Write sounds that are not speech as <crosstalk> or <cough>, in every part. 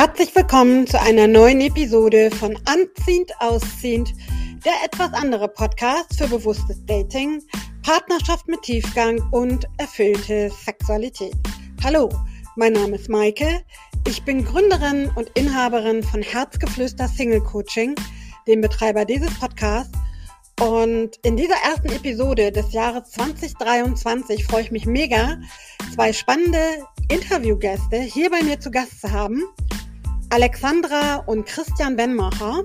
Herzlich willkommen zu einer neuen Episode von Anziehend Ausziehend, der etwas andere Podcast für bewusstes Dating, Partnerschaft mit Tiefgang und erfüllte Sexualität. Hallo, mein Name ist Maike. Ich bin Gründerin und Inhaberin von Herzgeflüster Single Coaching, dem Betreiber dieses Podcasts. Und in dieser ersten Episode des Jahres 2023 freue ich mich mega, zwei spannende Interviewgäste hier bei mir zu Gast zu haben. Alexandra und Christian Benmacher,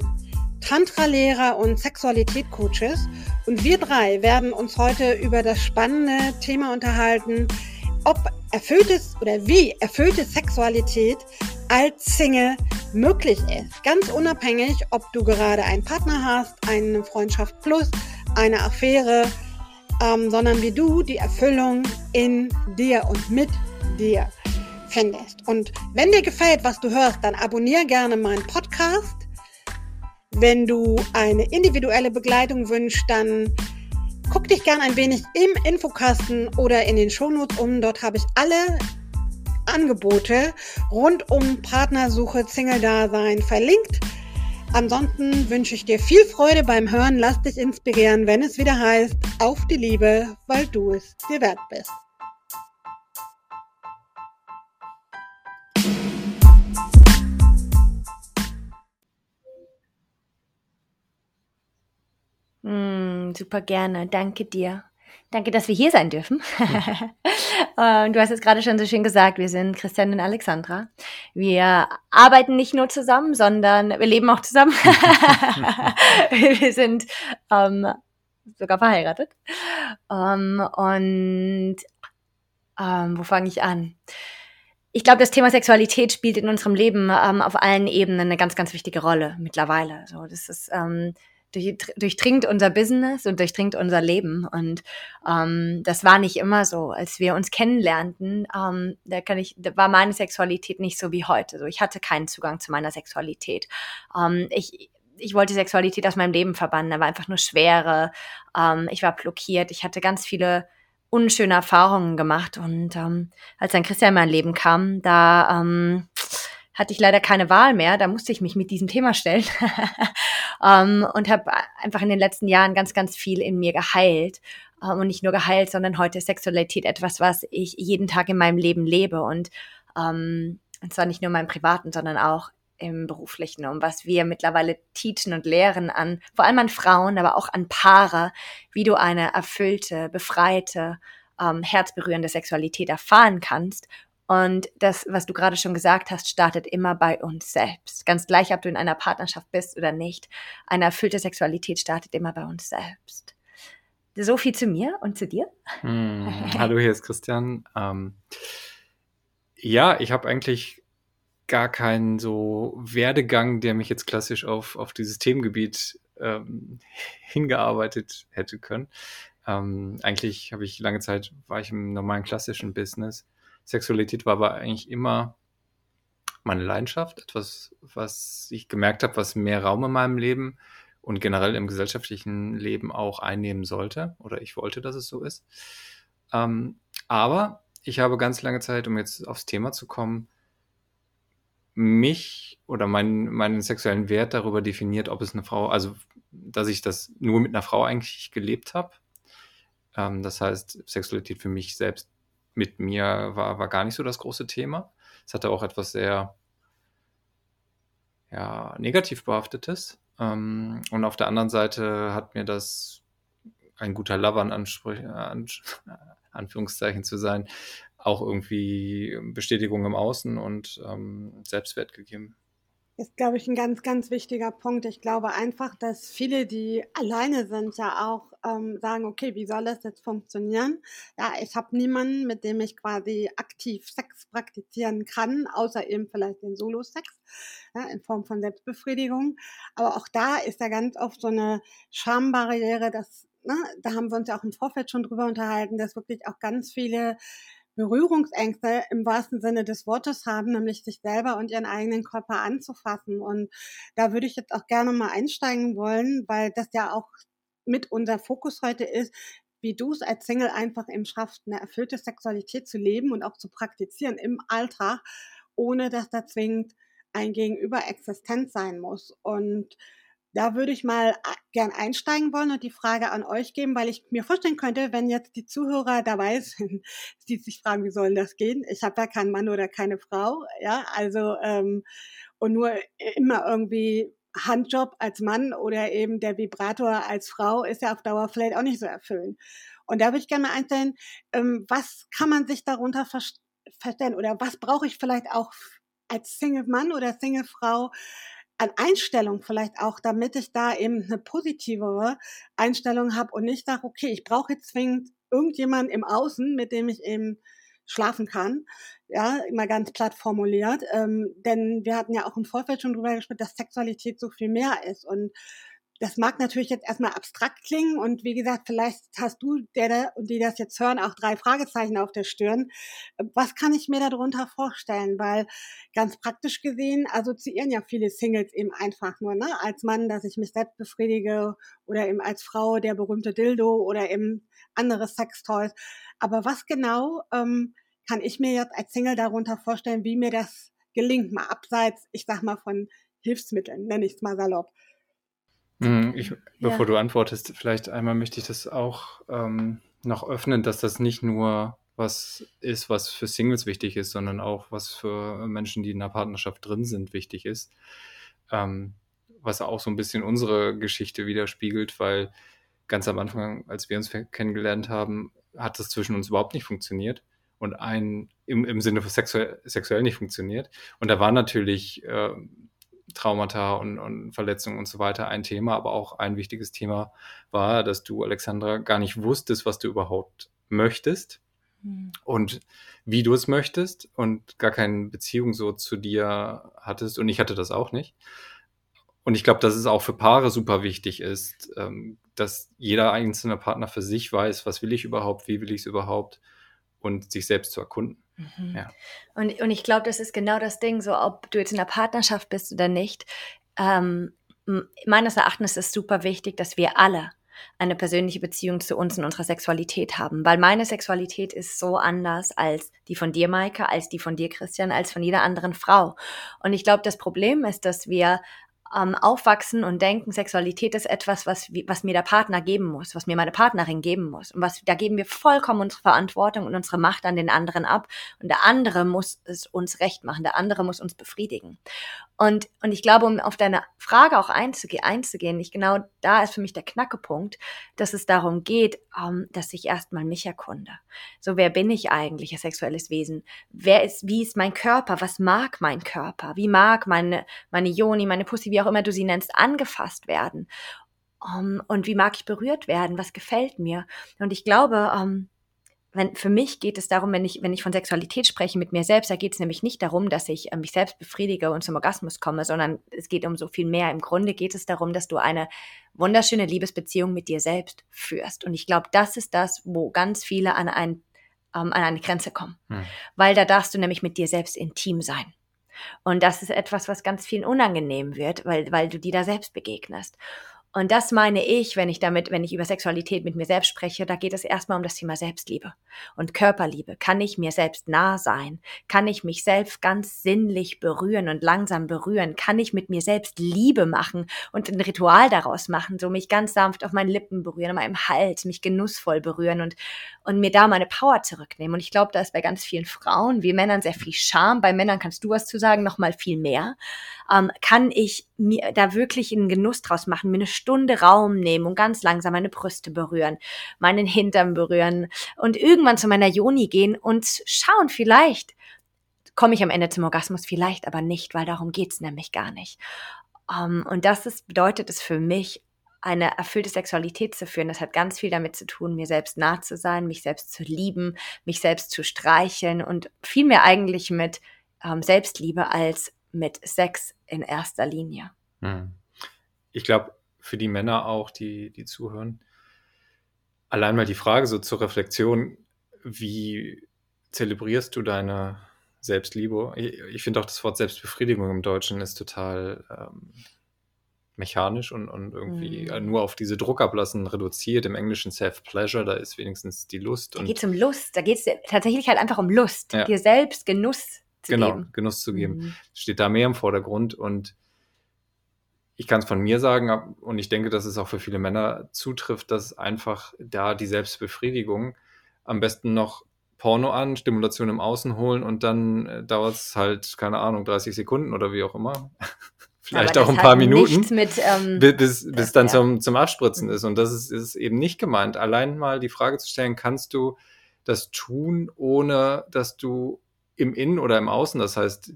Tantra-Lehrer und Sexualität-Coaches. Und wir drei werden uns heute über das spannende Thema unterhalten, ob erfülltes oder wie erfüllte Sexualität als Single möglich ist. Ganz unabhängig, ob du gerade einen Partner hast, eine Freundschaft plus, eine Affäre, ähm, sondern wie du die Erfüllung in dir und mit dir findest. Und wenn dir gefällt, was du hörst, dann abonniere gerne meinen Podcast. Wenn du eine individuelle Begleitung wünschst, dann guck dich gerne ein wenig im Infokasten oder in den Shownotes um. Dort habe ich alle Angebote rund um Partnersuche, Single-Dasein verlinkt. Ansonsten wünsche ich dir viel Freude beim Hören. Lass dich inspirieren, wenn es wieder heißt, auf die Liebe, weil du es dir wert bist. Mm, super gerne. Danke dir. Danke, dass wir hier sein dürfen. <laughs> du hast es gerade schon so schön gesagt, wir sind Christian und Alexandra. Wir arbeiten nicht nur zusammen, sondern wir leben auch zusammen. <laughs> <laughs> wir sind ähm, sogar verheiratet. Ähm, und ähm, wo fange ich an? Ich glaube, das Thema Sexualität spielt in unserem Leben ähm, auf allen Ebenen eine ganz, ganz wichtige Rolle mittlerweile. So, das ist ähm, durchdringt unser Business und durchdringt unser Leben. Und ähm, das war nicht immer so. Als wir uns kennenlernten, ähm, da kann ich, da war meine Sexualität nicht so wie heute. So, ich hatte keinen Zugang zu meiner Sexualität. Ähm, ich, ich wollte Sexualität aus meinem Leben verbannen. Da war einfach nur Schwere. Ähm, ich war blockiert. Ich hatte ganz viele unschöne Erfahrungen gemacht. Und ähm, als dann Christian in mein Leben kam, da ähm, hatte ich leider keine Wahl mehr. Da musste ich mich mit diesem Thema stellen <laughs> ähm, und habe einfach in den letzten Jahren ganz, ganz viel in mir geheilt. Ähm, und nicht nur geheilt, sondern heute ist Sexualität etwas, was ich jeden Tag in meinem Leben lebe. Und, ähm, und zwar nicht nur in meinem privaten, sondern auch im beruflichen, um was wir mittlerweile teachen und lehren an, vor allem an Frauen, aber auch an Paare, wie du eine erfüllte, befreite, ähm, herzberührende Sexualität erfahren kannst und das, was du gerade schon gesagt hast, startet immer bei uns selbst. Ganz gleich, ob du in einer Partnerschaft bist oder nicht. Eine erfüllte Sexualität startet immer bei uns selbst. So viel zu mir und zu dir. Hm, <laughs> hallo, hier ist Christian. Ähm, ja, ich habe eigentlich gar keinen so Werdegang, der mich jetzt klassisch auf, auf dieses Themengebiet ähm, <laughs> hingearbeitet hätte können. Ähm, eigentlich habe ich lange Zeit, war ich im normalen klassischen Business Sexualität war aber eigentlich immer meine Leidenschaft, etwas, was ich gemerkt habe, was mehr Raum in meinem Leben und generell im gesellschaftlichen Leben auch einnehmen sollte. Oder ich wollte, dass es so ist. Ähm, aber ich habe ganz lange Zeit, um jetzt aufs Thema zu kommen, mich oder meinen, meinen sexuellen Wert darüber definiert, ob es eine Frau, also dass ich das nur mit einer Frau eigentlich gelebt habe. Ähm, das heißt, Sexualität für mich selbst mit mir war, war gar nicht so das große Thema. Es hatte auch etwas sehr ja, negativ behaftetes. Ähm, und auf der anderen Seite hat mir das ein guter Lover in an, <laughs> Anführungszeichen zu sein, auch irgendwie Bestätigung im Außen und ähm, Selbstwert gegeben ist, glaube ich, ein ganz, ganz wichtiger Punkt. Ich glaube einfach, dass viele, die alleine sind, ja auch ähm, sagen, okay, wie soll das jetzt funktionieren? Ja, ich habe niemanden, mit dem ich quasi aktiv Sex praktizieren kann, außer eben vielleicht den Solo-Sex ja, in Form von Selbstbefriedigung. Aber auch da ist ja ganz oft so eine Schambarriere, dass Ne, da haben wir uns ja auch im Vorfeld schon drüber unterhalten, dass wirklich auch ganz viele Berührungsängste im wahrsten Sinne des Wortes haben, nämlich sich selber und ihren eigenen Körper anzufassen. Und da würde ich jetzt auch gerne mal einsteigen wollen, weil das ja auch mit unser Fokus heute ist, wie du es als Single einfach eben schaffst, eine erfüllte Sexualität zu leben und auch zu praktizieren im Alltag, ohne dass da zwingend ein Gegenüber existent sein muss. Und da würde ich mal gern einsteigen wollen und die Frage an euch geben, weil ich mir vorstellen könnte, wenn jetzt die Zuhörer dabei <laughs> sind, die sich fragen, wie soll das gehen? Ich habe ja keinen Mann oder keine Frau, ja, also ähm, und nur immer irgendwie Handjob als Mann oder eben der Vibrator als Frau ist ja auf Dauer vielleicht auch nicht so erfüllend. Und da würde ich gerne mal einstellen, ähm, was kann man sich darunter verstehen oder was brauche ich vielleicht auch als Single-Mann oder Single-Frau an Einstellung vielleicht auch, damit ich da eben eine positivere Einstellung habe und nicht sage, okay, ich brauche jetzt zwingend irgendjemanden im Außen, mit dem ich eben schlafen kann. Ja, immer ganz platt formuliert. Ähm, denn wir hatten ja auch im Vorfeld schon drüber gesprochen, dass Sexualität so viel mehr ist. Und das mag natürlich jetzt erstmal abstrakt klingen und wie gesagt, vielleicht hast du, der und die das jetzt hören, auch drei Fragezeichen auf der Stirn. Was kann ich mir darunter vorstellen? Weil ganz praktisch gesehen assoziieren ja viele Singles eben einfach nur, ne, als Mann, dass ich mich selbst befriedige oder eben als Frau der berühmte Dildo oder eben andere Sextoys. Aber was genau ähm, kann ich mir jetzt als Single darunter vorstellen, wie mir das gelingt, mal abseits, ich sag mal, von Hilfsmitteln, nenne ich es mal salopp. Mhm, ich, bevor ja. du antwortest, vielleicht einmal möchte ich das auch ähm, noch öffnen, dass das nicht nur was ist, was für Singles wichtig ist, sondern auch was für Menschen, die in einer Partnerschaft drin sind, wichtig ist. Ähm, was auch so ein bisschen unsere Geschichte widerspiegelt, weil ganz am Anfang, als wir uns kennengelernt haben, hat das zwischen uns überhaupt nicht funktioniert und ein im, im Sinne von sexuell, sexuell nicht funktioniert. Und da war natürlich äh, Traumata und, und Verletzungen und so weiter ein Thema, aber auch ein wichtiges Thema war, dass du, Alexandra, gar nicht wusstest, was du überhaupt möchtest mhm. und wie du es möchtest und gar keine Beziehung so zu dir hattest. Und ich hatte das auch nicht. Und ich glaube, dass es auch für Paare super wichtig ist, ähm, dass jeder einzelne Partner für sich weiß, was will ich überhaupt, wie will ich es überhaupt und sich selbst zu erkunden. Mhm. Ja. Und, und ich glaube, das ist genau das Ding, so ob du jetzt in einer Partnerschaft bist oder nicht. Ähm, meines Erachtens ist es super wichtig, dass wir alle eine persönliche Beziehung zu uns und unserer Sexualität haben, weil meine Sexualität ist so anders als die von dir, Maike, als die von dir, Christian, als von jeder anderen Frau. Und ich glaube, das Problem ist, dass wir ähm, aufwachsen und denken, Sexualität ist etwas, was, was mir der Partner geben muss, was mir meine Partnerin geben muss. Und was, da geben wir vollkommen unsere Verantwortung und unsere Macht an den anderen ab. Und der andere muss es uns recht machen. Der andere muss uns befriedigen. Und, und ich glaube, um auf deine Frage auch einzuge einzugehen, ich genau da ist für mich der Knackepunkt, dass es darum geht, ähm, dass ich erstmal mich erkunde. So, wer bin ich eigentlich als sexuelles Wesen? Wer ist, wie ist mein Körper? Was mag mein Körper? Wie mag meine, meine Joni, meine Pussy, wie auch immer du sie nennst, angefasst werden? Um, und wie mag ich berührt werden? Was gefällt mir? Und ich glaube, um, wenn, für mich geht es darum, wenn ich, wenn ich von Sexualität spreche mit mir selbst, da geht es nämlich nicht darum, dass ich äh, mich selbst befriedige und zum Orgasmus komme, sondern es geht um so viel mehr. Im Grunde geht es darum, dass du eine wunderschöne Liebesbeziehung mit dir selbst führst. Und ich glaube, das ist das, wo ganz viele an, ein, ähm, an eine Grenze kommen. Hm. Weil da darfst du nämlich mit dir selbst intim sein. Und das ist etwas, was ganz vielen unangenehm wird, weil, weil du dir da selbst begegnest. Und das meine ich, wenn ich damit, wenn ich über Sexualität mit mir selbst spreche, da geht es erstmal um das Thema Selbstliebe und Körperliebe. Kann ich mir selbst nah sein? Kann ich mich selbst ganz sinnlich berühren und langsam berühren? Kann ich mit mir selbst Liebe machen und ein Ritual daraus machen? So mich ganz sanft auf meinen Lippen berühren, an meinem Hals, mich genussvoll berühren und, und mir da meine Power zurücknehmen. Und ich glaube, da ist bei ganz vielen Frauen, wie Männern, sehr viel Scham. Bei Männern kannst du was zu sagen, noch mal viel mehr. Ähm, kann ich mir da wirklich einen Genuss draus machen, mir eine Stunde Raum nehmen und ganz langsam meine Brüste berühren, meinen Hintern berühren und irgendwann zu meiner Joni gehen und schauen, vielleicht komme ich am Ende zum Orgasmus, vielleicht aber nicht, weil darum geht's nämlich gar nicht. Um, ähm, und das ist, bedeutet es für mich, eine erfüllte Sexualität zu führen. Das hat ganz viel damit zu tun, mir selbst nah zu sein, mich selbst zu lieben, mich selbst zu streicheln und viel mehr eigentlich mit ähm, Selbstliebe als mit Sex in erster Linie. Hm. Ich glaube, für die Männer auch, die, die zuhören. Allein mal die Frage so zur Reflexion, wie zelebrierst du deine Selbstliebe? Ich, ich finde auch das Wort Selbstbefriedigung im Deutschen ist total ähm, mechanisch und, und irgendwie mhm. nur auf diese Druckablassen reduziert. Im Englischen Self-Pleasure, da ist wenigstens die Lust. Da geht es um Lust, da geht es tatsächlich halt einfach um Lust, ja. dir selbst Genuss zu genau, geben. Genuss zu geben. Mhm. Steht da mehr im Vordergrund und ich kann es von mir sagen und ich denke, dass es auch für viele Männer zutrifft, dass einfach da die Selbstbefriedigung am besten noch Porno an, Stimulation im Außen holen und dann äh, dauert es halt, keine Ahnung, 30 Sekunden oder wie auch immer. <laughs> Vielleicht auch ein paar Minuten, Mit, ähm, bi- bis, bis das- dann ja. zum, zum Abspritzen ist. Und das ist, ist eben nicht gemeint. Allein mal die Frage zu stellen, kannst du das tun, ohne dass du im Innen oder im Außen, das heißt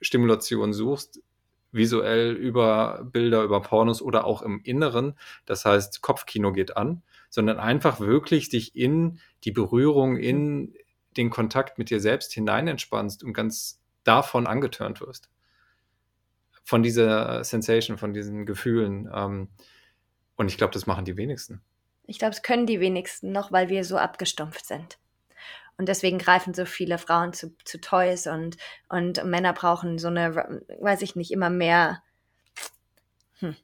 Stimulation suchst, visuell über Bilder, über Pornos oder auch im Inneren, das heißt Kopfkino geht an, sondern einfach wirklich dich in die Berührung, in den Kontakt mit dir selbst hinein entspannst und ganz davon angetörnt wirst. Von dieser Sensation, von diesen Gefühlen. Ähm, und ich glaube, das machen die wenigsten. Ich glaube, es können die wenigsten noch, weil wir so abgestumpft sind. Und deswegen greifen so viele Frauen zu, zu Toys und, und Männer brauchen so eine, weiß ich nicht, immer mehr hm,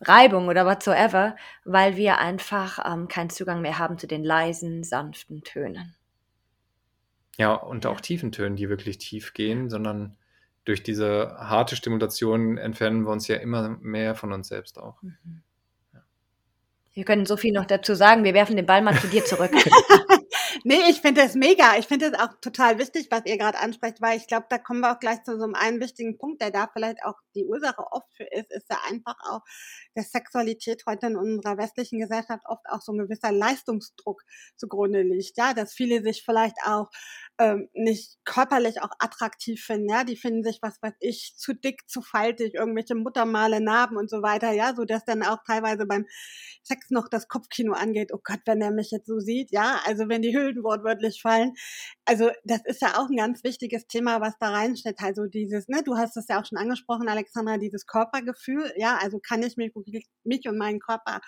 Reibung oder whatsoever, weil wir einfach ähm, keinen Zugang mehr haben zu den leisen, sanften Tönen. Ja, und auch tiefen Tönen, die wirklich tief gehen, sondern durch diese harte Stimulation entfernen wir uns ja immer mehr von uns selbst auch. Mhm. Wir können so viel noch dazu sagen. Wir werfen den Ball mal zu dir zurück. <laughs> Nee, ich finde das mega. Ich finde es auch total wichtig, was ihr gerade ansprecht, weil ich glaube, da kommen wir auch gleich zu so einem einen wichtigen Punkt, der da vielleicht auch die Ursache oft für ist, ist ja einfach auch, dass Sexualität heute in unserer westlichen Gesellschaft oft auch so ein gewisser Leistungsdruck zugrunde liegt. Ja, dass viele sich vielleicht auch ähm, nicht körperlich auch attraktiv finden. Ja, die finden sich, was weiß ich, zu dick, zu faltig, irgendwelche Muttermale, Narben und so weiter. Ja, so dass dann auch teilweise beim Sex noch das Kopfkino angeht. Oh Gott, wenn er mich jetzt so sieht. Ja, also wenn die Hüllen wortwörtlich fallen. Also das ist ja auch ein ganz wichtiges Thema, was da reinsteht. Also dieses, ne, du hast es ja auch schon angesprochen, Alexandra, dieses Körpergefühl. Ja, also kann ich mich, mich und meinen Körper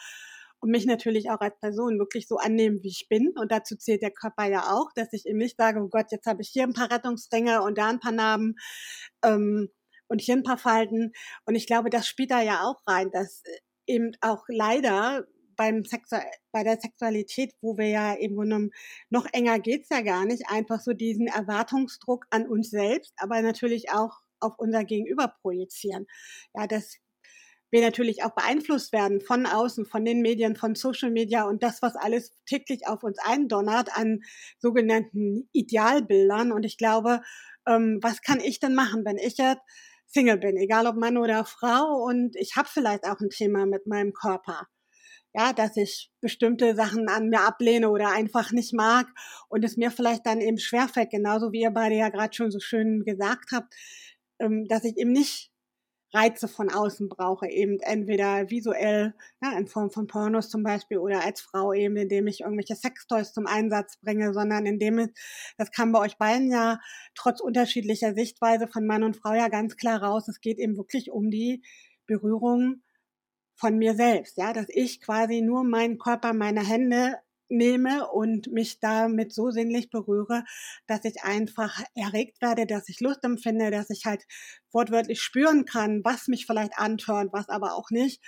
und mich natürlich auch als Person wirklich so annehmen, wie ich bin. Und dazu zählt der Körper ja auch, dass ich eben nicht sage, oh Gott, jetzt habe ich hier ein paar Rettungsringe und da ein paar Narben ähm, und hier ein paar Falten. Und ich glaube, das spielt da ja auch rein, dass eben auch leider beim Sexu bei der Sexualität, wo wir ja eben genommen, noch enger geht's ja gar nicht, einfach so diesen Erwartungsdruck an uns selbst, aber natürlich auch auf unser Gegenüber projizieren. Ja, dass wir natürlich auch beeinflusst werden von außen, von den Medien, von Social Media und das, was alles täglich auf uns eindonnert an sogenannten Idealbildern. Und ich glaube, ähm, was kann ich denn machen, wenn ich jetzt Single bin, egal ob Mann oder Frau und ich habe vielleicht auch ein Thema mit meinem Körper. Ja, dass ich bestimmte Sachen an mir ablehne oder einfach nicht mag und es mir vielleicht dann eben schwerfällt, genauso wie ihr beide ja gerade schon so schön gesagt habt, ähm, dass ich eben nicht Reize von außen brauche, eben entweder visuell, ja, in Form von Pornos zum Beispiel, oder als Frau eben, indem ich irgendwelche Sextoys zum Einsatz bringe, sondern indem es, das kam bei euch beiden ja trotz unterschiedlicher Sichtweise von Mann und Frau ja ganz klar raus, es geht eben wirklich um die Berührung von mir selbst, ja, dass ich quasi nur meinen Körper, meine Hände nehme und mich damit so sinnlich berühre, dass ich einfach erregt werde, dass ich Lust empfinde, dass ich halt wortwörtlich spüren kann, was mich vielleicht antört, was aber auch nicht.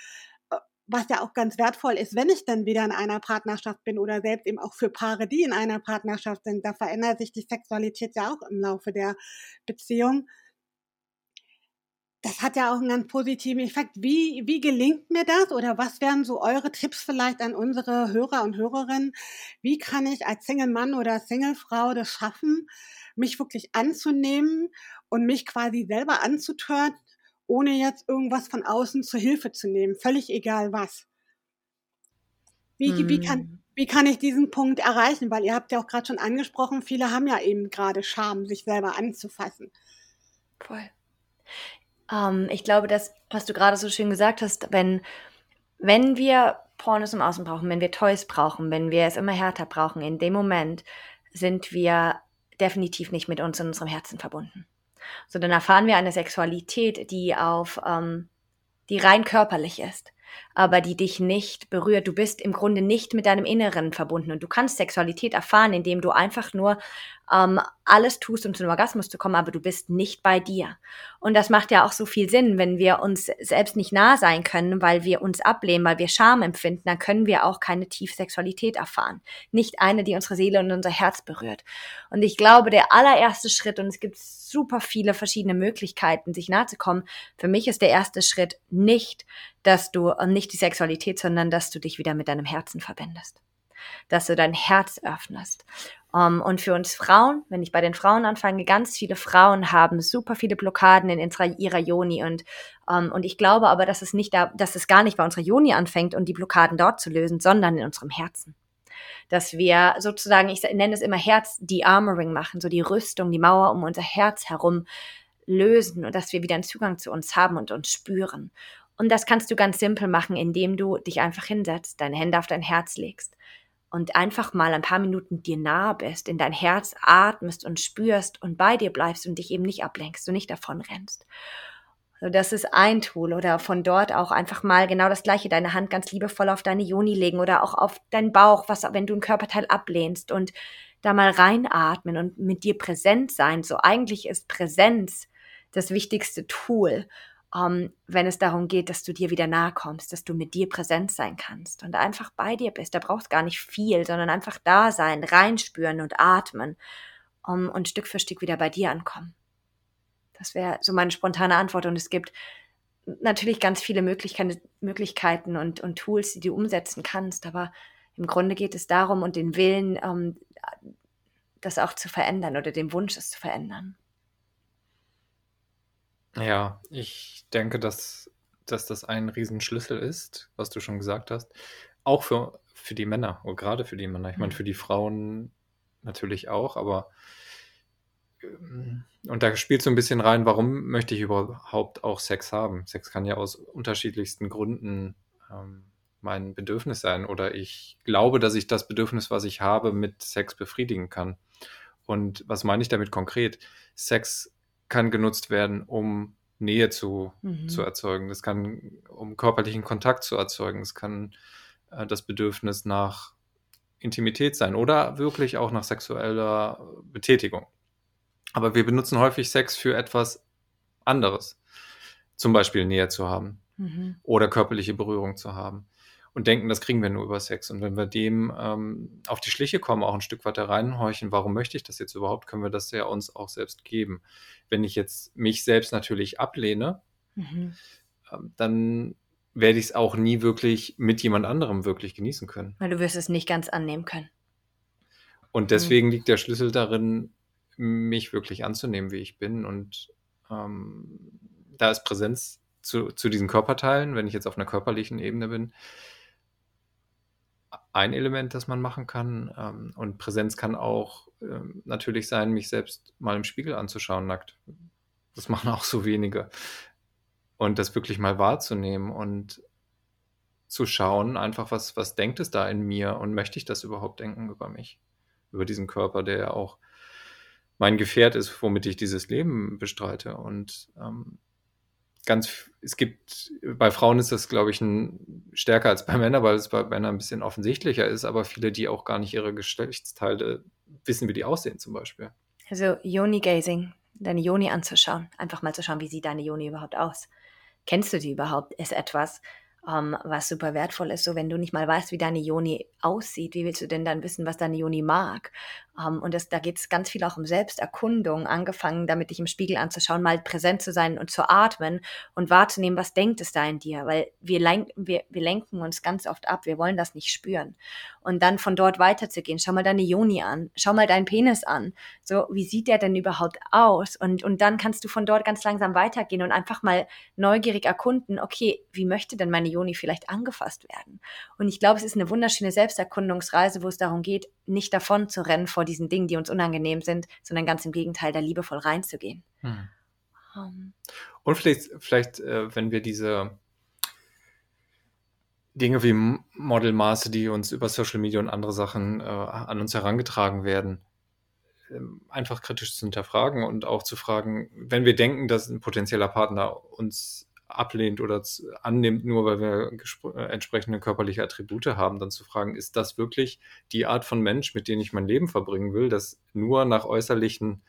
Was ja auch ganz wertvoll ist, wenn ich dann wieder in einer Partnerschaft bin oder selbst eben auch für Paare, die in einer Partnerschaft sind, da verändert sich die Sexualität ja auch im Laufe der Beziehung das hat ja auch einen ganz positiven Effekt. Wie, wie gelingt mir das oder was wären so eure Tipps vielleicht an unsere Hörer und Hörerinnen? Wie kann ich als Single-Mann oder Single-Frau das schaffen, mich wirklich anzunehmen und mich quasi selber anzutören, ohne jetzt irgendwas von außen zur Hilfe zu nehmen, völlig egal was? Wie, hm. wie, kann, wie kann ich diesen Punkt erreichen? Weil ihr habt ja auch gerade schon angesprochen, viele haben ja eben gerade Scham, sich selber anzufassen. Voll. Ähm, ich glaube, dass, was du gerade so schön gesagt hast, wenn, wenn wir Pornos im Außen brauchen, wenn wir Toys brauchen, wenn wir es immer härter brauchen, in dem Moment sind wir definitiv nicht mit uns in unserem Herzen verbunden. So, dann erfahren wir eine Sexualität, die auf, ähm, die rein körperlich ist. Aber die dich nicht berührt. Du bist im Grunde nicht mit deinem Inneren verbunden und du kannst Sexualität erfahren, indem du einfach nur ähm, alles tust, um zum Orgasmus zu kommen, aber du bist nicht bei dir. Und das macht ja auch so viel Sinn, wenn wir uns selbst nicht nah sein können, weil wir uns ablehnen, weil wir Scham empfinden, dann können wir auch keine Tiefsexualität erfahren. Nicht eine, die unsere Seele und unser Herz berührt. Und ich glaube, der allererste Schritt, und es gibt super viele verschiedene Möglichkeiten, sich nahe zu kommen, für mich ist der erste Schritt nicht, dass du, äh, nicht die Sexualität, sondern dass du dich wieder mit deinem Herzen verbindest. Dass du dein Herz öffnest. Um, und für uns Frauen, wenn ich bei den Frauen anfange, ganz viele Frauen haben super viele Blockaden in ihrer Joni und um, und ich glaube aber, dass es nicht da, dass es gar nicht bei unserer Joni anfängt und die Blockaden dort zu lösen, sondern in unserem Herzen. Dass wir sozusagen, ich nenne es immer Herz, die Armoring machen, so die Rüstung, die Mauer um unser Herz herum lösen und dass wir wieder einen Zugang zu uns haben und uns spüren. Und das kannst du ganz simpel machen, indem du dich einfach hinsetzt, deine Hände auf dein Herz legst und einfach mal ein paar Minuten dir nah bist, in dein Herz atmest und spürst und bei dir bleibst und dich eben nicht ablenkst und nicht davon rennst. So, das ist ein Tool oder von dort auch einfach mal genau das gleiche, deine Hand ganz liebevoll auf deine Joni legen oder auch auf deinen Bauch, was, wenn du ein Körperteil ablehnst und da mal reinatmen und mit dir präsent sein. So eigentlich ist Präsenz das wichtigste Tool um, wenn es darum geht, dass du dir wieder nahe kommst, dass du mit dir präsent sein kannst und einfach bei dir bist. Da brauchst gar nicht viel, sondern einfach da sein, reinspüren und atmen um, und Stück für Stück wieder bei dir ankommen. Das wäre so meine spontane Antwort. Und es gibt natürlich ganz viele Möglichkeiten, Möglichkeiten und, und Tools, die du umsetzen kannst. Aber im Grunde geht es darum und den Willen, um, das auch zu verändern oder den Wunsch, es zu verändern. Ja, ich denke, dass, dass das ein Riesenschlüssel ist, was du schon gesagt hast. Auch für, für die Männer, oder gerade für die Männer. Ich meine, mhm. für die Frauen natürlich auch, aber ähm, und da spielt so ein bisschen rein, warum möchte ich überhaupt auch Sex haben? Sex kann ja aus unterschiedlichsten Gründen ähm, mein Bedürfnis sein oder ich glaube, dass ich das Bedürfnis, was ich habe, mit Sex befriedigen kann. Und was meine ich damit konkret? Sex kann genutzt werden, um Nähe zu, mhm. zu erzeugen. Das kann, um körperlichen Kontakt zu erzeugen. Es kann äh, das Bedürfnis nach Intimität sein oder wirklich auch nach sexueller Betätigung. Aber wir benutzen häufig Sex für etwas anderes. Zum Beispiel Nähe zu haben mhm. oder körperliche Berührung zu haben und denken, das kriegen wir nur über Sex. Und wenn wir dem ähm, auf die Schliche kommen, auch ein Stück weiter reinhorchen, warum möchte ich das jetzt überhaupt, können wir das ja uns auch selbst geben. Wenn ich jetzt mich selbst natürlich ablehne, mhm. ähm, dann werde ich es auch nie wirklich mit jemand anderem wirklich genießen können. Weil du wirst es nicht ganz annehmen können. Und deswegen mhm. liegt der Schlüssel darin, mich wirklich anzunehmen, wie ich bin. Und ähm, da ist Präsenz zu, zu diesen Körperteilen, wenn ich jetzt auf einer körperlichen Ebene bin, ein Element, das man machen kann. Ähm, und Präsenz kann auch ähm, natürlich sein, mich selbst mal im Spiegel anzuschauen, nackt. Das <laughs> machen auch so wenige. Und das wirklich mal wahrzunehmen und zu schauen, einfach, was, was denkt es da in mir und möchte ich das überhaupt denken über mich? Über diesen Körper, der ja auch mein Gefährt ist, womit ich dieses Leben bestreite. Und ähm, ganz, es gibt, bei Frauen ist das, glaube ich, ein, stärker als bei Männern, weil es bei Männern ein bisschen offensichtlicher ist, aber viele, die auch gar nicht ihre Geschlechtsteile wissen, wie die aussehen zum Beispiel. Also Yoni-Gazing, deine Yoni anzuschauen, einfach mal zu schauen, wie sieht deine Yoni überhaupt aus. Kennst du die überhaupt? Ist etwas, um, ähm, was super wertvoll ist. So, wenn du nicht mal weißt, wie deine Joni aussieht, wie willst du denn dann wissen, was deine Joni mag? Um, ähm, und das, da geht es ganz viel auch um Selbsterkundung, angefangen damit dich im Spiegel anzuschauen, mal präsent zu sein und zu atmen und wahrzunehmen, was denkt es da in dir, weil wir, lenk, wir, wir lenken uns ganz oft ab, wir wollen das nicht spüren. Und dann von dort weiterzugehen, schau mal deine Joni an, schau mal deinen Penis an, so, wie sieht der denn überhaupt aus? Und, und dann kannst du von dort ganz langsam weitergehen und einfach mal neugierig erkunden, okay, wie möchte denn meine Joni vielleicht angefasst werden. Und ich glaube, es ist eine wunderschöne Selbsterkundungsreise, wo es darum geht, nicht davon zu rennen vor diesen Dingen, die uns unangenehm sind, sondern ganz im Gegenteil, da liebevoll reinzugehen. Hm. Um. Ähm. Und vielleicht, vielleicht äh, wenn wir diese Dinge wie Modelmaße, die uns über Social Media und andere Sachen äh, an uns herangetragen werden, ähm, einfach kritisch zu hinterfragen und auch zu fragen, wenn wir denken, dass ein potenzieller Partner uns ablehnt oder annimmt, nur weil wir äh, entsprechende körperliche Attribute haben, dann zu fragen, ist das wirklich die Art von Mensch, mit denen ich mein Leben verbringen will, das nur nach äußerlichen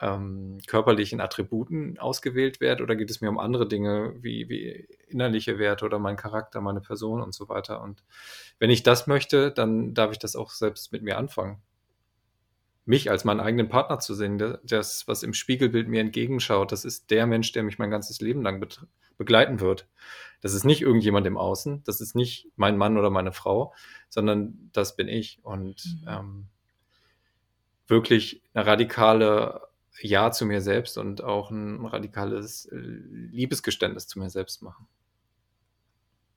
ähm, körperlichen Attributen ausgewählt werde oder geht es mir um andere Dinge wie, wie innerliche Werte oder mein Charakter, meine Person und so weiter. Und wenn ich das möchte, dann darf ich das auch selbst mit mir anfangen. Mich als meinen eigenen Partner zu sehen, das, was im Spiegelbild mir entgegenschaut, das ist der Mensch, der mich mein ganzes Leben lang be begleiten wird. Das ist nicht irgendjemand im Außen, das ist nicht mein Mann oder meine Frau, sondern das bin ich. Und mhm. ähm, wirklich eine radikale ja zu mir selbst und auch ein radikales äh, Liebesgeständnis zu mir selbst machen.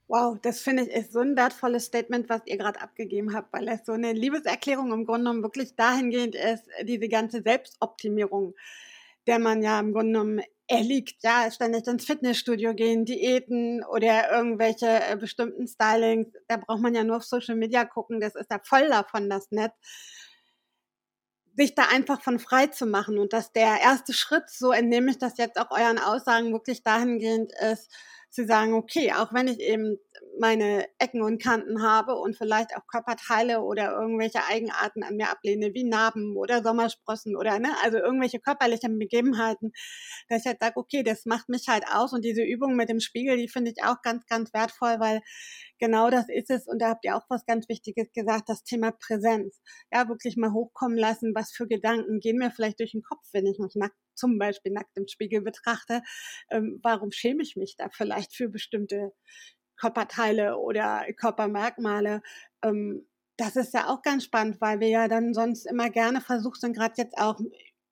Wow, das finde ich ist so ein wertvolles Statement, was ihr gerade abgegeben habt, weil es so eine Liebeserklärung im Grunde genommen wirklich dahingehend ist, diese ganze Selbstoptimierung, der man ja im Grunde genommen erliegt, ja, ständig ins Fitnessstudio gehen, Diäten oder irgendwelche äh, bestimmten Stylings, da braucht man ja nur auf Social Media gucken, das ist ja voll davon, das Netz. Sich da einfach von frei zu machen und dass der erste Schritt, so entnehme ich das jetzt auch euren Aussagen wirklich dahingehend ist, zu sagen, okay, auch wenn ich eben meine Ecken und Kanten habe und vielleicht auch Körperteile oder irgendwelche Eigenarten an mir ablehne, wie Narben oder Sommersprossen oder ne, also irgendwelche körperlichen Begebenheiten, dass ich halt sage, okay, das macht mich halt aus und diese Übung mit dem Spiegel, die finde ich auch ganz, ganz wertvoll, weil genau das ist es und da habt ihr auch was ganz Wichtiges gesagt, das Thema Präsenz. Ja, wirklich mal hochkommen lassen, was für Gedanken gehen mir vielleicht durch den Kopf, wenn ich mich nackt, zum Beispiel nackt im Spiegel betrachte. Ähm, warum schäme ich mich da vielleicht für bestimmte Körperteile oder Körpermerkmale. Ähm, das ist ja auch ganz spannend, weil wir ja dann sonst immer gerne versucht sind, gerade jetzt auch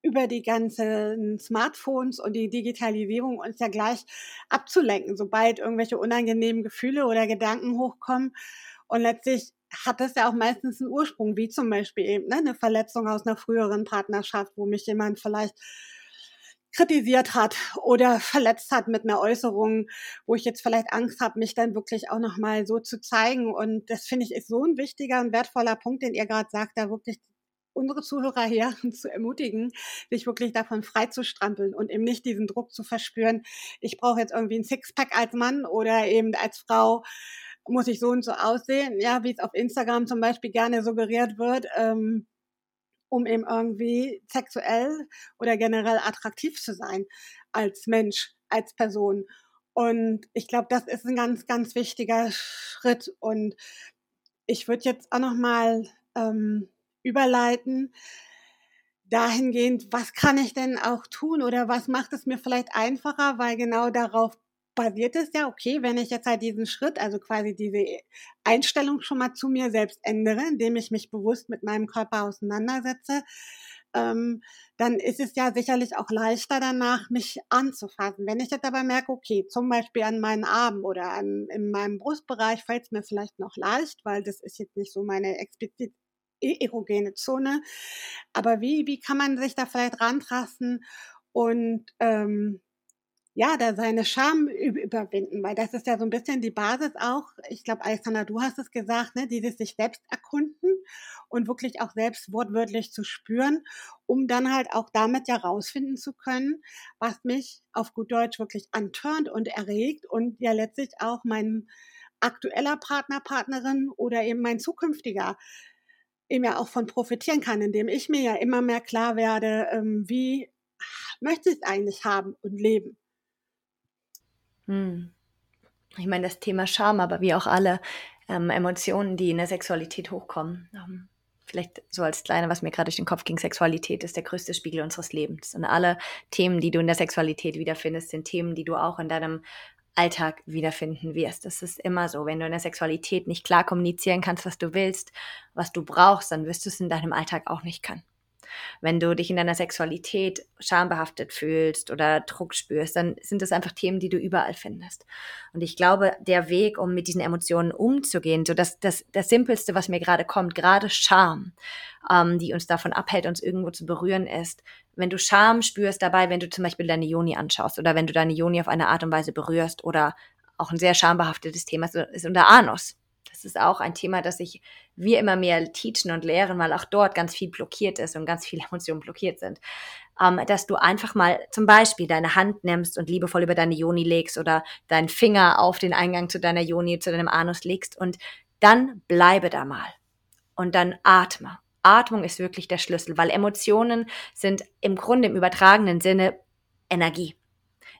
über die ganzen Smartphones und die Digitalisierung uns ja gleich abzulenken, sobald irgendwelche unangenehmen Gefühle oder Gedanken hochkommen. Und letztlich hat das ja auch meistens einen Ursprung, wie zum Beispiel eben ne, eine Verletzung aus einer früheren Partnerschaft, wo mich jemand vielleicht kritisiert hat oder verletzt hat mit einer Äußerung, wo ich jetzt vielleicht Angst habe, mich dann wirklich auch nochmal so zu zeigen. Und das finde ich ist so ein wichtiger und wertvoller Punkt, den ihr gerade sagt, da wirklich unsere Zuhörer her <laughs> zu ermutigen, sich wirklich davon frei zu strampeln und eben nicht diesen Druck zu verspüren, ich brauche jetzt irgendwie ein Sixpack als Mann oder eben als Frau muss ich so und so aussehen, ja, wie es auf Instagram zum Beispiel gerne suggeriert wird. Ähm, um eben irgendwie sexuell oder generell attraktiv zu sein als Mensch, als Person. Und ich glaube, das ist ein ganz, ganz wichtiger Schritt. Und ich würde jetzt auch noch mal ähm, überleiten dahingehend, was kann ich denn auch tun oder was macht es mir vielleicht einfacher, weil genau darauf basiert es ja, okay, wenn ich jetzt halt diesen Schritt, also quasi diese Einstellung schon mal zu mir selbst ändere, indem ich mich bewusst mit meinem Körper auseinandersetze, ähm, dann ist es ja sicherlich auch leichter danach, mich anzufassen. Wenn ich jetzt aber merke, okay, zum Beispiel an meinen Armen oder an, in meinem Brustbereich fällt es mir vielleicht noch leicht, weil das ist jetzt nicht so meine explizit e-, erogene Zone. Aber wie, wie kann man sich da vielleicht rantrasten und ähm, ja, da seine Scham überwinden, weil das ist ja so ein bisschen die Basis auch. Ich glaube, Alexander, du hast es gesagt, ne, dieses sich selbst erkunden und wirklich auch selbst wortwörtlich zu spüren, um dann halt auch damit ja rausfinden zu können, was mich auf gut Deutsch wirklich antörnt und erregt und ja letztlich auch mein aktueller Partner, Partnerin oder eben mein zukünftiger eben ja auch von profitieren kann, indem ich mir ja immer mehr klar werde, ähm, wie möchte ich es eigentlich haben und leben. Hm. Ich meine, das Thema Scham, aber wie auch alle ähm, Emotionen, die in der Sexualität hochkommen. Ähm, vielleicht so als kleine, was mir gerade durch den Kopf ging, Sexualität ist der größte Spiegel unseres Lebens. Und alle Themen, die du in der Sexualität wiederfindest, sind Themen, die du auch in deinem Alltag wiederfinden wirst. Das ist immer so. Wenn du in der Sexualität nicht klar kommunizieren kannst, was du willst, was du brauchst, dann wirst du es in deinem Alltag auch nicht können. Wenn du dich in deiner Sexualität schambehaftet fühlst oder Druck spürst, dann sind das einfach Themen, die du überall findest. Und ich glaube, der Weg, um mit diesen Emotionen umzugehen, so dass das, das Simpelste, was mir gerade kommt, gerade Scham, ähm, die uns davon abhält, uns irgendwo zu berühren, ist, wenn du Scham spürst dabei, wenn du zum Beispiel deine Joni anschaust oder wenn du deine Joni auf eine Art und Weise berührst oder auch ein sehr schambehaftetes Thema ist unser Anus. Das ist auch ein Thema, das ich wir immer mehr teachen und lehren, weil auch dort ganz viel blockiert ist und ganz viele <laughs> Emotionen blockiert sind. Ähm, dass du einfach mal zum Beispiel deine Hand nimmst und liebevoll über deine Joni legst oder deinen Finger auf den Eingang zu deiner Joni, zu deinem Anus legst und dann bleibe da mal und dann atme. Atmung ist wirklich der Schlüssel, weil Emotionen sind im Grunde im übertragenen Sinne Energie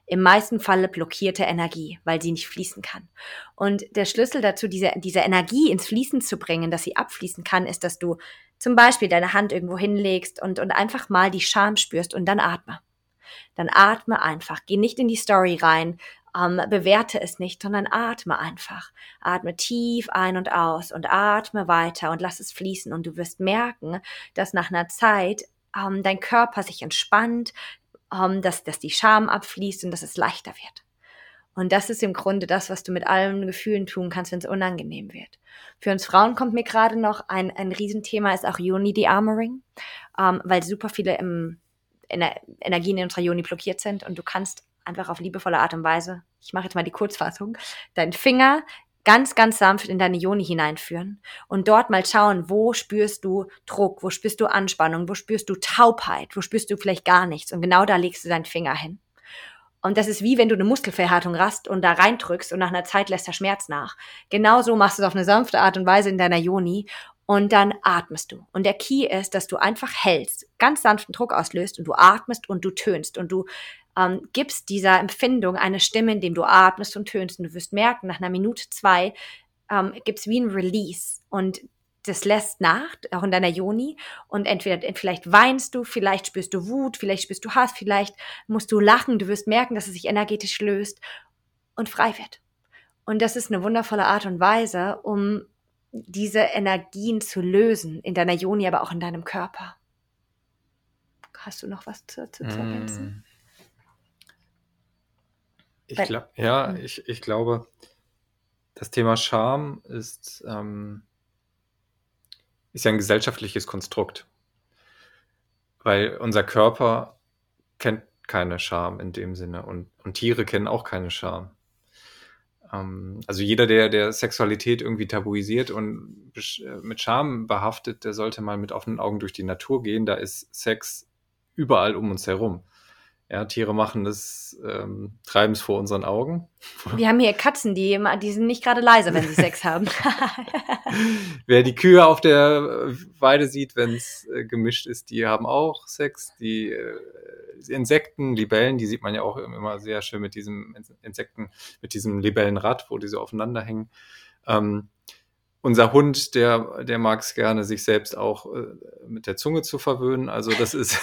im meisten Falle blockierte Energie, weil sie nicht fließen kann. Und der Schlüssel dazu, diese, diese Energie ins Fließen zu bringen, dass sie abfließen kann, ist, dass du zum Beispiel deine Hand irgendwo hinlegst und, und einfach mal die Scham spürst und dann atme. Dann atme einfach. Geh nicht in die Story rein, ähm, bewerte es nicht, sondern atme einfach. Atme tief ein und aus und atme weiter und lass es fließen. Und du wirst merken, dass nach einer Zeit ähm, dein Körper sich entspannt, ähm, dass, dass die Scham abfließt und dass es leichter wird. Und das ist im Grunde das, was du mit allen Gefühlen tun kannst, wenn es unangenehm wird. Für uns Frauen kommt mir gerade noch ein, ein Riesenthema, ist auch Yoni Dearmoring, ähm, weil super viele im, Ener Energien in unserer Yoni blockiert sind und du kannst einfach auf liebevolle Art und Weise, ich mache jetzt mal die Kurzfassung, deinen Finger ganz, ganz sanft in deine Joni hineinführen und dort mal schauen, wo spürst du Druck, wo spürst du Anspannung, wo spürst du Taubheit, wo spürst du vielleicht gar nichts und genau da legst du deinen Finger hin. Und das ist wie wenn du eine Muskelverhärtung rast und da reindrückst und nach einer Zeit lässt der Schmerz nach. Genauso machst du es auf eine sanfte Art und Weise in deiner Joni und dann atmest du. Und der Key ist, dass du einfach hältst, ganz sanften Druck auslöst und du atmest und du tönst und du ähm, gibst dieser Empfindung eine Stimme, indem du atmest und tönst. Und du wirst merken, nach einer Minute, zwei, ähm, gibt es wie ein Release. Und das lässt nach, auch in deiner Joni. Und entweder, vielleicht weinst du, vielleicht spürst du Wut, vielleicht spürst du Hass, vielleicht musst du lachen. Du wirst merken, dass es sich energetisch löst und frei wird. Und das ist eine wundervolle Art und Weise, um diese Energien zu lösen, in deiner Joni, aber auch in deinem Körper. Hast du noch was zu, zu, zu ergänzen? Ich glaub, ja, hm. ich, ich glaube, das Thema Scham ist, ähm, ist ja ein gesellschaftliches Konstrukt. Weil unser Körper kennt keine Scham in dem Sinne und, und Tiere kennen auch keine Scham. Ähm, also jeder, der, der Sexualität irgendwie tabuisiert und mit Scham behaftet, der sollte mal mit offenen Augen durch die Natur gehen. Da ist Sex überall um uns herum. Ja, Tiere machen das, ähm, treiben es vor unseren Augen. Wir haben hier Katzen, die, die sind nicht gerade leise, wenn sie <laughs> Sex haben. <laughs> Wer die Kühe auf der Weide sieht, wenn es äh, gemischt ist, die haben auch Sex. Die äh, Insekten, Libellen, die sieht man ja auch immer sehr schön mit diesem Insekten, mit diesem Libellenrad, wo die so aufeinander hängen. Ähm, unser Hund, der, der mag es gerne, sich selbst auch äh, mit der Zunge zu verwöhnen. Also das ist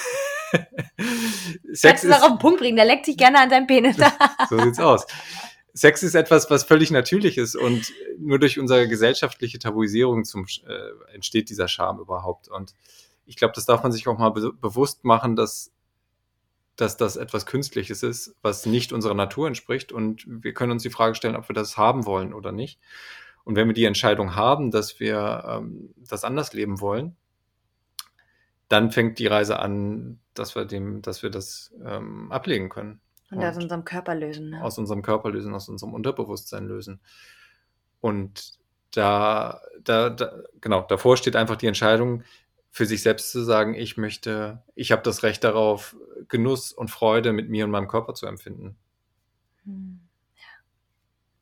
<laughs> Sex Kannst du noch auf den Punkt bringen, der leckt sich gerne an seinem Penis. <laughs> so sieht's aus. Sex ist etwas, was völlig natürlich ist und nur durch unsere gesellschaftliche Tabuisierung zum, äh, entsteht dieser Charme überhaupt. Und ich glaube, das darf man sich auch mal be bewusst machen, dass, dass das etwas Künstliches ist, was nicht unserer Natur entspricht. Und wir können uns die Frage stellen, ob wir das haben wollen oder nicht. Und wenn wir die Entscheidung haben, dass wir ähm, das anders leben wollen, dann fängt die Reise an, dass wir dem, dass wir das ähm, ablegen können. Und, und aus unserem Körper lösen. Ne? Aus unserem Körper lösen, aus unserem Unterbewusstsein lösen. Und da, da, da, genau, davor steht einfach die Entscheidung, für sich selbst zu sagen, ich möchte, ich habe das Recht darauf, Genuss und Freude mit mir und meinem Körper zu empfinden. Hm.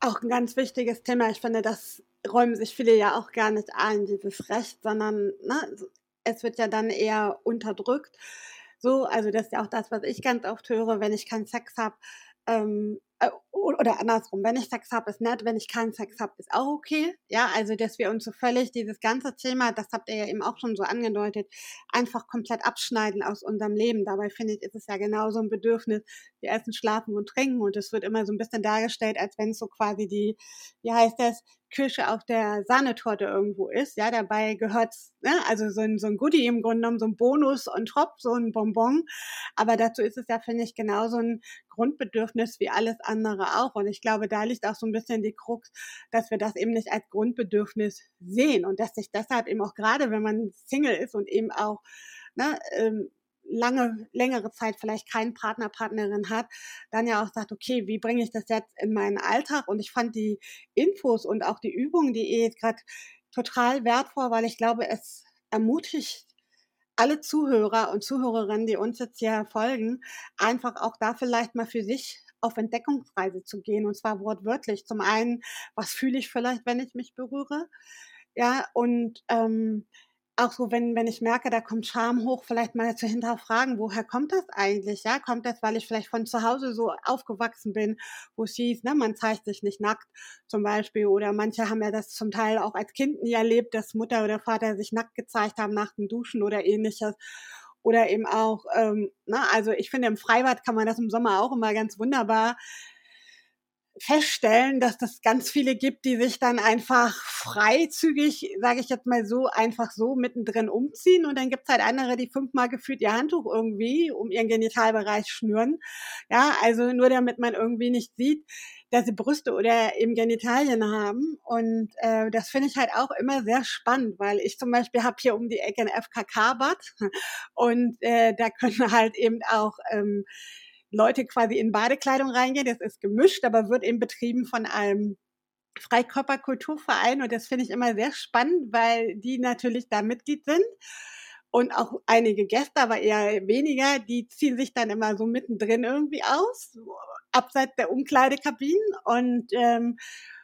Auch ein ganz wichtiges Thema. Ich finde, das räumen sich viele ja auch gar nicht ein, dieses Recht, sondern ne, es wird ja dann eher unterdrückt. So, also das ist ja auch das, was ich ganz oft höre, wenn ich keinen Sex habe. Ähm, äh, oder andersrum, wenn ich Sex habe, ist nett, wenn ich keinen Sex habe, ist auch okay. Ja, also dass wir uns so völlig dieses ganze Thema, das habt ihr ja eben auch schon so angedeutet, einfach komplett abschneiden aus unserem Leben. Dabei finde ich, ist es ja genauso ein Bedürfnis. Wir essen, schlafen und trinken und es wird immer so ein bisschen dargestellt, als wenn es so quasi die, wie heißt das, Kirsche auf der Sahnetorte irgendwo ist. Ja, dabei gehört ne, also so ein, so ein Goodie im Grunde genommen, so ein Bonus on top, so ein Bonbon. Aber dazu ist es ja, finde ich, genauso ein Grundbedürfnis wie alles andere auch. Und ich glaube, da liegt auch so ein bisschen die Krux, dass wir das eben nicht als Grundbedürfnis sehen und dass sich deshalb eben auch gerade, wenn man Single ist und eben auch ne, ähm, lange, längere Zeit vielleicht keinen Partner, Partnerin hat, dann ja auch sagt, okay, wie bringe ich das jetzt in meinen Alltag? Und ich fand die Infos und auch die Übungen, die ihr jetzt gerade total wertvoll, weil ich glaube, es ermutigt alle Zuhörer und Zuhörerinnen, die uns jetzt hier folgen, einfach auch da vielleicht mal für sich auf Entdeckungsreise zu gehen und zwar wortwörtlich. Zum einen, was fühle ich vielleicht, wenn ich mich berühre? Ja, und ähm, auch so, wenn, wenn ich merke, da kommt Scham hoch, vielleicht mal zu hinterfragen, woher kommt das eigentlich? Ja, kommt das, weil ich vielleicht von zu Hause so aufgewachsen bin, wo es hieß, ne, man zeigt sich nicht nackt zum Beispiel. Oder manche haben ja das zum Teil auch als Kind nie erlebt, dass Mutter oder Vater sich nackt gezeigt haben nach dem Duschen oder ähnliches. Oder eben auch, ähm, na, ne, also ich finde, im Freibad kann man das im Sommer auch immer ganz wunderbar feststellen, dass das ganz viele gibt, die sich dann einfach freizügig, sage ich jetzt mal so, einfach so mittendrin umziehen. Und dann gibt's halt andere, die fünfmal gefühlt ihr Handtuch irgendwie um ihren Genitalbereich schnüren. Ja, also nur damit man irgendwie nicht sieht, dass sie Brüste oder eben Genitalien haben. Und äh, das finde ich halt auch immer sehr spannend, weil ich zum Beispiel habe hier um die Ecke ein FKK-Bad <laughs> und äh, da können halt eben auch ähm, Leute quasi in Badekleidung reingehen. Das ist gemischt, aber wird eben betrieben von einem Freikörperkulturverein und das finde ich immer sehr spannend, weil die natürlich da Mitglied sind und auch einige Gäste, aber eher weniger, die ziehen sich dann immer so mittendrin irgendwie aus, abseits der Umkleidekabinen und ähm,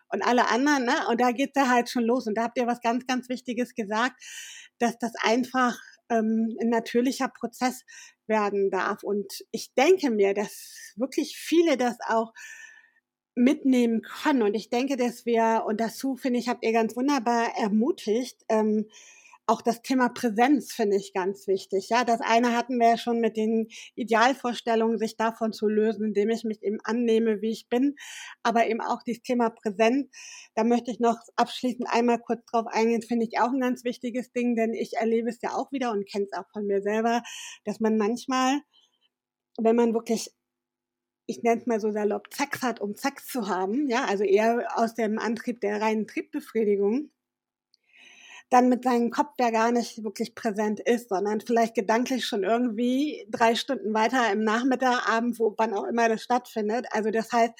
und alle anderen, ne? Und da geht's ja halt schon los. Und da habt ihr was ganz, ganz Wichtiges gesagt, dass das einfach ähm, ein natürlicher Prozess werden darf. Und ich denke mir, dass wirklich viele das auch mitnehmen können. Und ich denke, dass wir, und dazu finde ich, habt ihr ganz wunderbar ermutigt, ähm, auch das Thema Präsenz finde ich ganz wichtig. Ja, das eine hatten wir ja schon mit den Idealvorstellungen, sich davon zu lösen, indem ich mich eben annehme, wie ich bin. Aber eben auch dieses Thema Präsenz. Da möchte ich noch abschließend einmal kurz drauf eingehen, finde ich auch ein ganz wichtiges Ding, denn ich erlebe es ja auch wieder und kenne es auch von mir selber, dass man manchmal, wenn man wirklich ich nenne es mal so salopp, Sex hat, um Sex zu haben, ja, also eher aus dem Antrieb der reinen Triebbefriedigung, dann mit seinem Kopf ja gar nicht wirklich präsent ist, sondern vielleicht gedanklich schon irgendwie drei Stunden weiter im Nachmittag, Abend, wo wann auch immer das stattfindet. Also das heißt,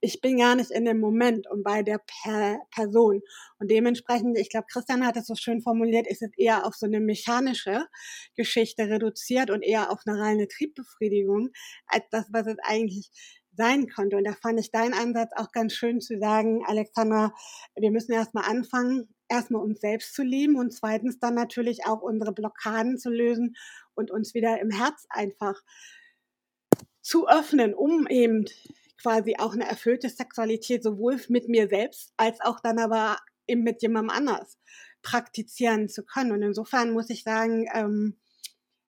ich bin gar nicht in dem Moment und bei der per Person. Und dementsprechend, ich glaube, Christian hat es so schön formuliert, ist es eher auf so eine mechanische Geschichte reduziert und eher auf eine reine Triebbefriedigung, als das, was es eigentlich sein konnte. Und da fand ich deinen Ansatz auch ganz schön zu sagen, Alexandra, wir müssen erstmal anfangen, erstmal uns selbst zu lieben und zweitens dann natürlich auch unsere Blockaden zu lösen und uns wieder im Herz einfach zu öffnen, um eben quasi auch eine erfüllte Sexualität sowohl mit mir selbst als auch dann aber eben mit jemandem anders praktizieren zu können. Und insofern muss ich sagen, ähm,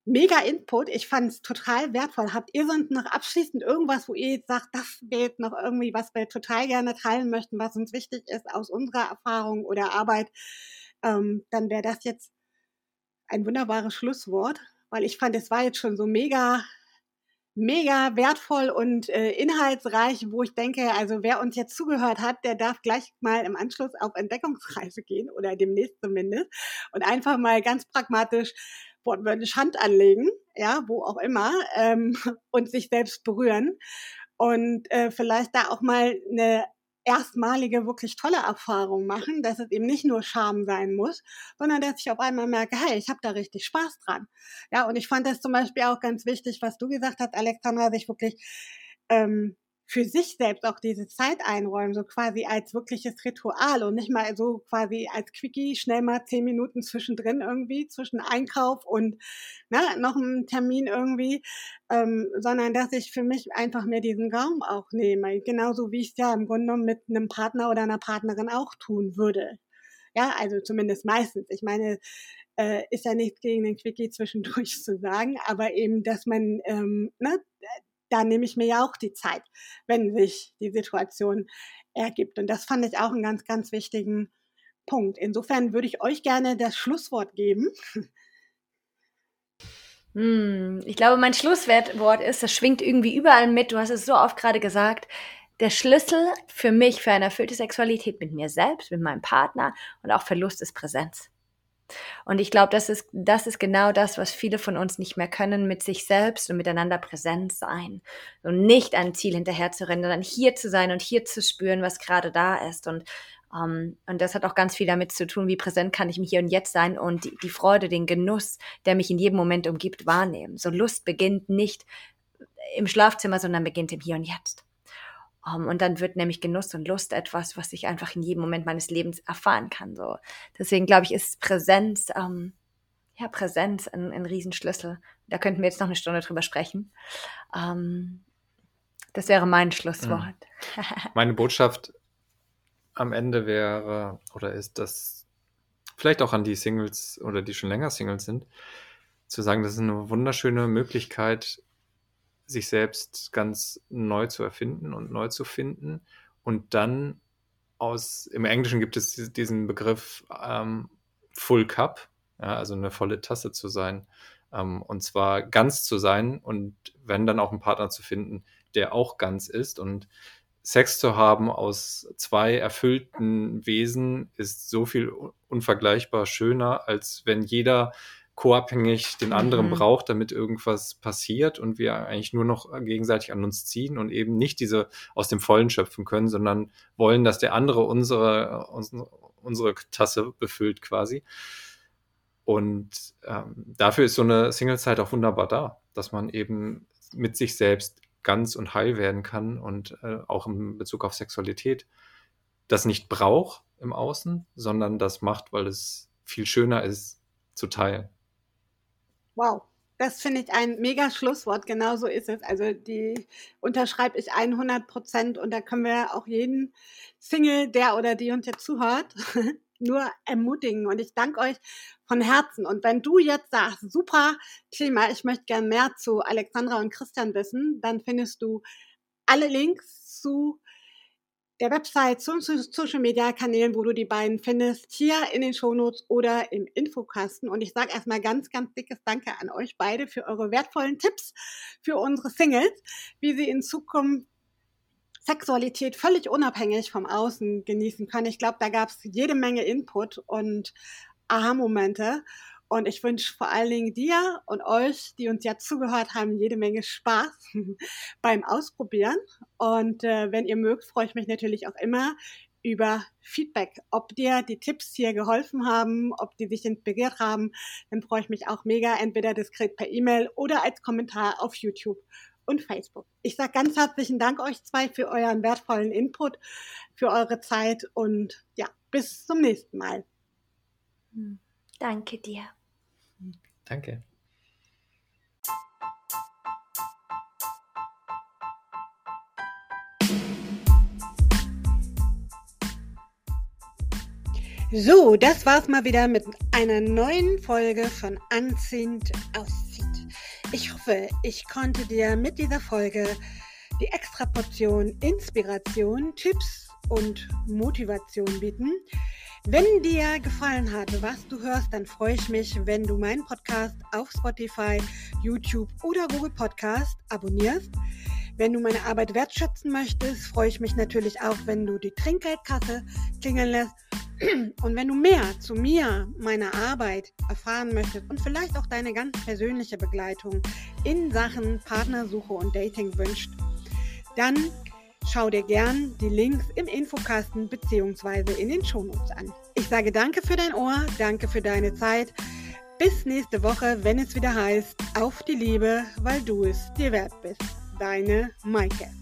mega Input. Ich fand es total wertvoll. Habt ihr sonst noch abschließend irgendwas, wo ihr jetzt sagt, das wäre jetzt noch irgendwie, was wir total gerne teilen möchten, was uns wichtig ist aus unserer Erfahrung oder Arbeit, ähm, dann wäre das jetzt ein wunderbares Schlusswort, weil ich fand, es war jetzt schon so mega mega wertvoll und äh, inhaltsreich, wo ich denke, also wer uns jetzt zugehört hat, der darf gleich mal im Anschluss auf Entdeckungsreise gehen oder demnächst zumindest und einfach mal ganz pragmatisch wortwörtlich Hand anlegen, ja, wo auch immer, ähm, <laughs> und sich selbst berühren. Und äh, vielleicht da auch mal eine erstmalige, wirklich tolle Erfahrung machen, dass es eben nicht nur Scham sein muss, sondern dass ich auf einmal merke, hey, ich habe da richtig Spaß dran. Ja, und ich fand das zum Beispiel auch ganz wichtig, was du gesagt hast, Alexandra, sich wirklich ähm, für sich selbst auch diese Zeit einräumen, so quasi als wirkliches Ritual und nicht mal so quasi als Quickie schnell mal zehn Minuten zwischendrin irgendwie, zwischen Einkauf und ne, noch einen Termin irgendwie, ähm, sondern dass ich für mich einfach mir diesen Raum auch nehme, genauso wie ich es ja im Grunde mit einem Partner oder einer Partnerin auch tun würde. Ja, also zumindest meistens. Ich meine, äh, ist ja nichts gegen den Quickie zwischendurch <laughs> zu sagen, aber eben, dass man ähm, ne, da nehme ich mir ja auch die Zeit, wenn sich die Situation ergibt. Und das fand ich auch einen ganz, ganz wichtigen Punkt. Insofern würde ich euch gerne das Schlusswort geben. Hm, ich glaube, mein Schlusswort ist, das schwingt irgendwie überall mit. Du hast es so oft gerade gesagt. Der Schlüssel für mich für eine erfüllte Sexualität mit mir selbst, mit meinem Partner und auch Verlust ist Präsenz. Und ich glaube, das ist, das ist genau das, was viele von uns nicht mehr können, mit sich selbst und miteinander präsent sein. Und nicht ein Ziel hinterher zu rennen, sondern hier zu sein und hier zu spüren, was gerade da ist. Und, ähm, und das hat auch ganz viel damit zu tun, wie präsent kann ich mich hier und jetzt sein und die, die Freude, den Genuss, der mich in jedem Moment umgibt, wahrnehmen. So Lust beginnt nicht im Schlafzimmer, sondern beginnt im Hier und Jetzt. Um, und dann wird nämlich Genuss und Lust etwas, was ich einfach in jedem Moment meines Lebens erfahren kann. So. Deswegen glaube ich, ist Präsenz, ähm, ja, Präsenz ein, ein Riesenschlüssel. Da könnten wir jetzt noch eine Stunde drüber sprechen. Ähm, das wäre mein Schlusswort. Mhm. Meine Botschaft am Ende wäre oder ist, dass vielleicht auch an die Singles oder die schon länger Singles sind, zu sagen, das ist eine wunderschöne Möglichkeit, sich selbst ganz neu zu erfinden und neu zu finden. Und dann aus, im Englischen gibt es diesen Begriff ähm, Full Cup, ja, also eine volle Tasse zu sein ähm, und zwar ganz zu sein und wenn dann auch einen Partner zu finden, der auch ganz ist. Und Sex zu haben aus zwei erfüllten Wesen ist so viel unvergleichbar schöner, als wenn jeder co-abhängig den anderen mhm. braucht, damit irgendwas passiert und wir eigentlich nur noch gegenseitig an uns ziehen und eben nicht diese aus dem Vollen schöpfen können, sondern wollen, dass der andere unsere, unsere Tasse befüllt quasi. Und ähm, dafür ist so eine Single-Zeit auch wunderbar da, dass man eben mit sich selbst ganz und heil werden kann und äh, auch in Bezug auf Sexualität das nicht braucht im Außen, sondern das macht, weil es viel schöner ist zu teilen. Wow, das finde ich ein mega Schlusswort. Genau so ist es. Also die unterschreibe ich 100 Prozent und da können wir auch jeden Single, der oder die uns jetzt zuhört, <laughs> nur ermutigen. Und ich danke euch von Herzen. Und wenn du jetzt sagst, super Thema, ich möchte gern mehr zu Alexandra und Christian wissen, dann findest du alle Links zu der Website, zu Social Media Kanälen, wo du die beiden findest, hier in den Shownotes oder im Infokasten. Und ich sage erstmal ganz, ganz dickes Danke an euch beide für eure wertvollen Tipps für unsere Singles, wie sie in Zukunft Sexualität völlig unabhängig vom Außen genießen können. Ich glaube, da gab es jede Menge Input und Aha-Momente. Und ich wünsche vor allen Dingen dir und euch, die uns ja zugehört haben, jede Menge Spaß <laughs> beim Ausprobieren. Und äh, wenn ihr mögt, freue ich mich natürlich auch immer über Feedback. Ob dir die Tipps hier geholfen haben, ob die dich inspiriert haben, dann freue ich mich auch mega, entweder diskret per E-Mail oder als Kommentar auf YouTube und Facebook. Ich sage ganz herzlichen Dank euch zwei für euren wertvollen Input, für eure Zeit und ja, bis zum nächsten Mal. Hm. Danke dir. Danke. So, das war's mal wieder mit einer neuen Folge von Anziehend aussieht. Ich hoffe, ich konnte dir mit dieser Folge die extra Portion Inspiration, Tipps und Motivation bieten, wenn dir gefallen hat, was du hörst, dann freue ich mich, wenn du meinen Podcast auf Spotify, YouTube oder Google Podcast abonnierst. Wenn du meine Arbeit wertschätzen möchtest, freue ich mich natürlich auch, wenn du die Trinkgeldkasse klingeln lässt. <clears throat> Und wenn du mehr zu mir, meiner Arbeit erfahren möchtest und vielleicht auch deine ganz persönliche Begleitung in Sachen Partnersuche und Dating wünscht, dann Schau dir gern die Links im Infokasten bzw. in den Shownotes an. Ich sage danke für dein Ohr, danke für deine Zeit. Bis nächste Woche, wenn es wieder heißt, auf die Liebe, weil du es dir wert bist. Deine Maike.